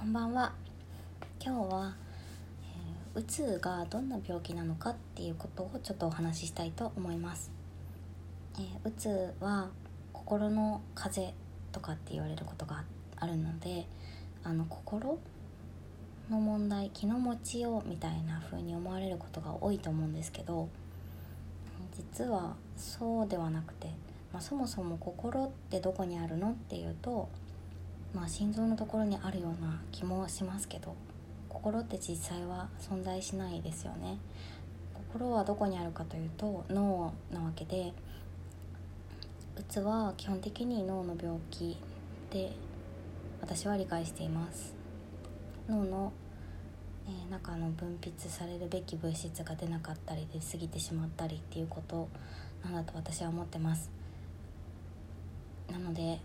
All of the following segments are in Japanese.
こんばんは。今日は、えー、うつがどんな病気なのかっていうことをちょっとお話ししたいと思います、えー、うつは心の風邪とかって言われることがあるのであの心の問題気の持ちようみたいな風に思われることが多いと思うんですけど実はそうではなくて、まあ、そもそも心ってどこにあるのっていうとまあ心臓のところにあるような気もしますけど心って実際は存在しないですよね。心はどこにあるかというと脳なわけでうつは基本的に脳の病気で私は理解しています。脳の、えー、中の分泌されるべき物質が出なかったり出過ぎてしまったりっていうことなんだと私は思ってます。なので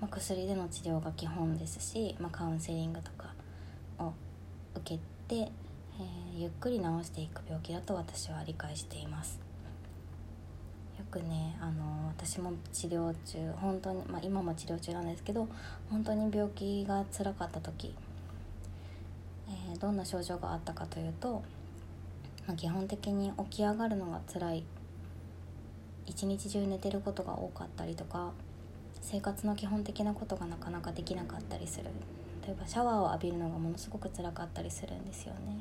まあ、薬での治療が基本ですし、まあ、カウンセリングとかを受けて、えー、ゆっくり治していく病気だと私は理解しています。よくねあの私も治療中本当に、まあ、今も治療中なんですけど本当に病気が辛かった時、えー、どんな症状があったかというと、まあ、基本的に起き上がるのが辛い。一日中寝てることが多かったりとか生活の基本的なことがなかなかできなかったりする。例えばシャワーを浴びるのがものすごく辛かったりするんですよね。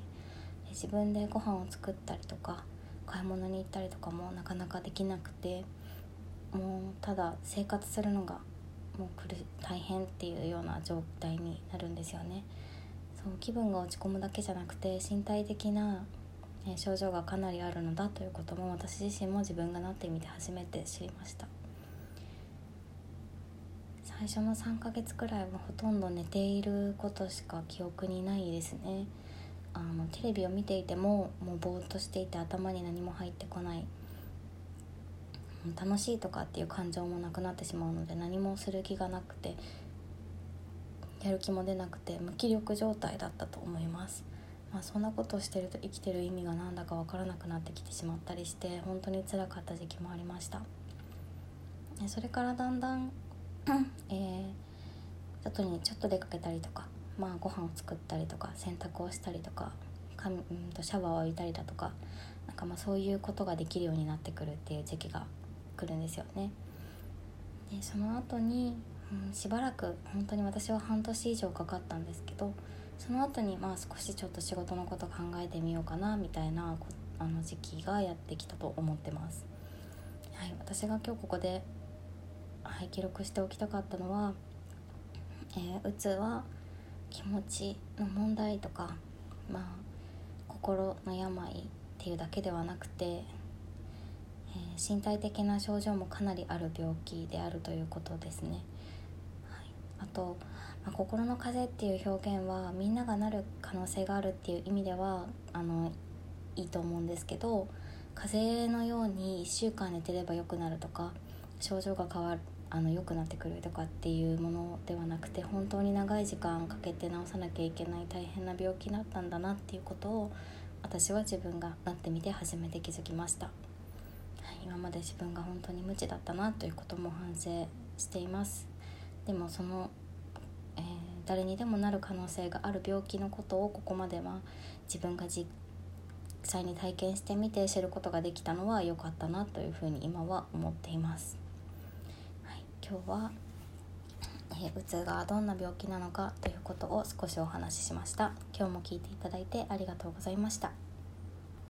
自分でご飯を作ったりとか買い物に行ったりとかもなかなかできなくてもうただ生活するのがもう苦大変っていうような状態になるんですよね。そう気分が落ち込むだけじゃなくて身体的な症状がかなりあるのだということも私自身も自分がなってみて初めて知りました。最初の3ヶ月くらいはほとんど寝ていることしか記憶にないですね。あのテレビを見ていてももうぼーっとしていて頭に何も入ってこない。楽しいとかっていう感情もなくなってしまうので何もする気がなくてやる気も出なくて無気力状態だったと思います、まあ、そんなことをしてると生きてる意味が何だか分からなくなってきてしまったりして本当につらかった時期もありました。それからだんだんえー、外にちょっと出かけたりとか、まあ、ご飯を作ったりとか洗濯をしたりとかかんとシャワーを浴びたりだとかなんかまあそういうことができるようになってくるっていう時期が来るんですよね。でその後に、うん、しばらく本当に私は半年以上かかったんですけどその後にまあ少しちょっと仕事のこと考えてみようかなみたいなあの時期がやってきたと思ってます。はい、私が今日ここではい、記録しておきたかったのは、えー、うつは気持ちの問題とか、まあ、心の病っていうだけではなくて、えー、身体的な症状もかなりある病気であるということですね。はい、あと、まあ、心の風邪っていう表現はみんながなる可能性があるっていう意味ではあのいいと思うんですけど風邪のように1週間寝てれば良くなるとか症状が変わるあの良くなってくるとかっていうものではなくて本当に長い時間かけて治さなきゃいけない大変な病気だったんだなっていうことを私は自分がなってみて初めて気づきました、はい、今まで自分が本当に無知だったなということも反省しています。でもその、えー、誰にでもなる可能性がある病気のことをここまでは自分が実際に体験してみて知ることができたのは良かったなというふうに今は思っています。今日は、えー、うつがどんな病気なのかということを少しお話ししました。今日も聞いていただいてありがとうございました。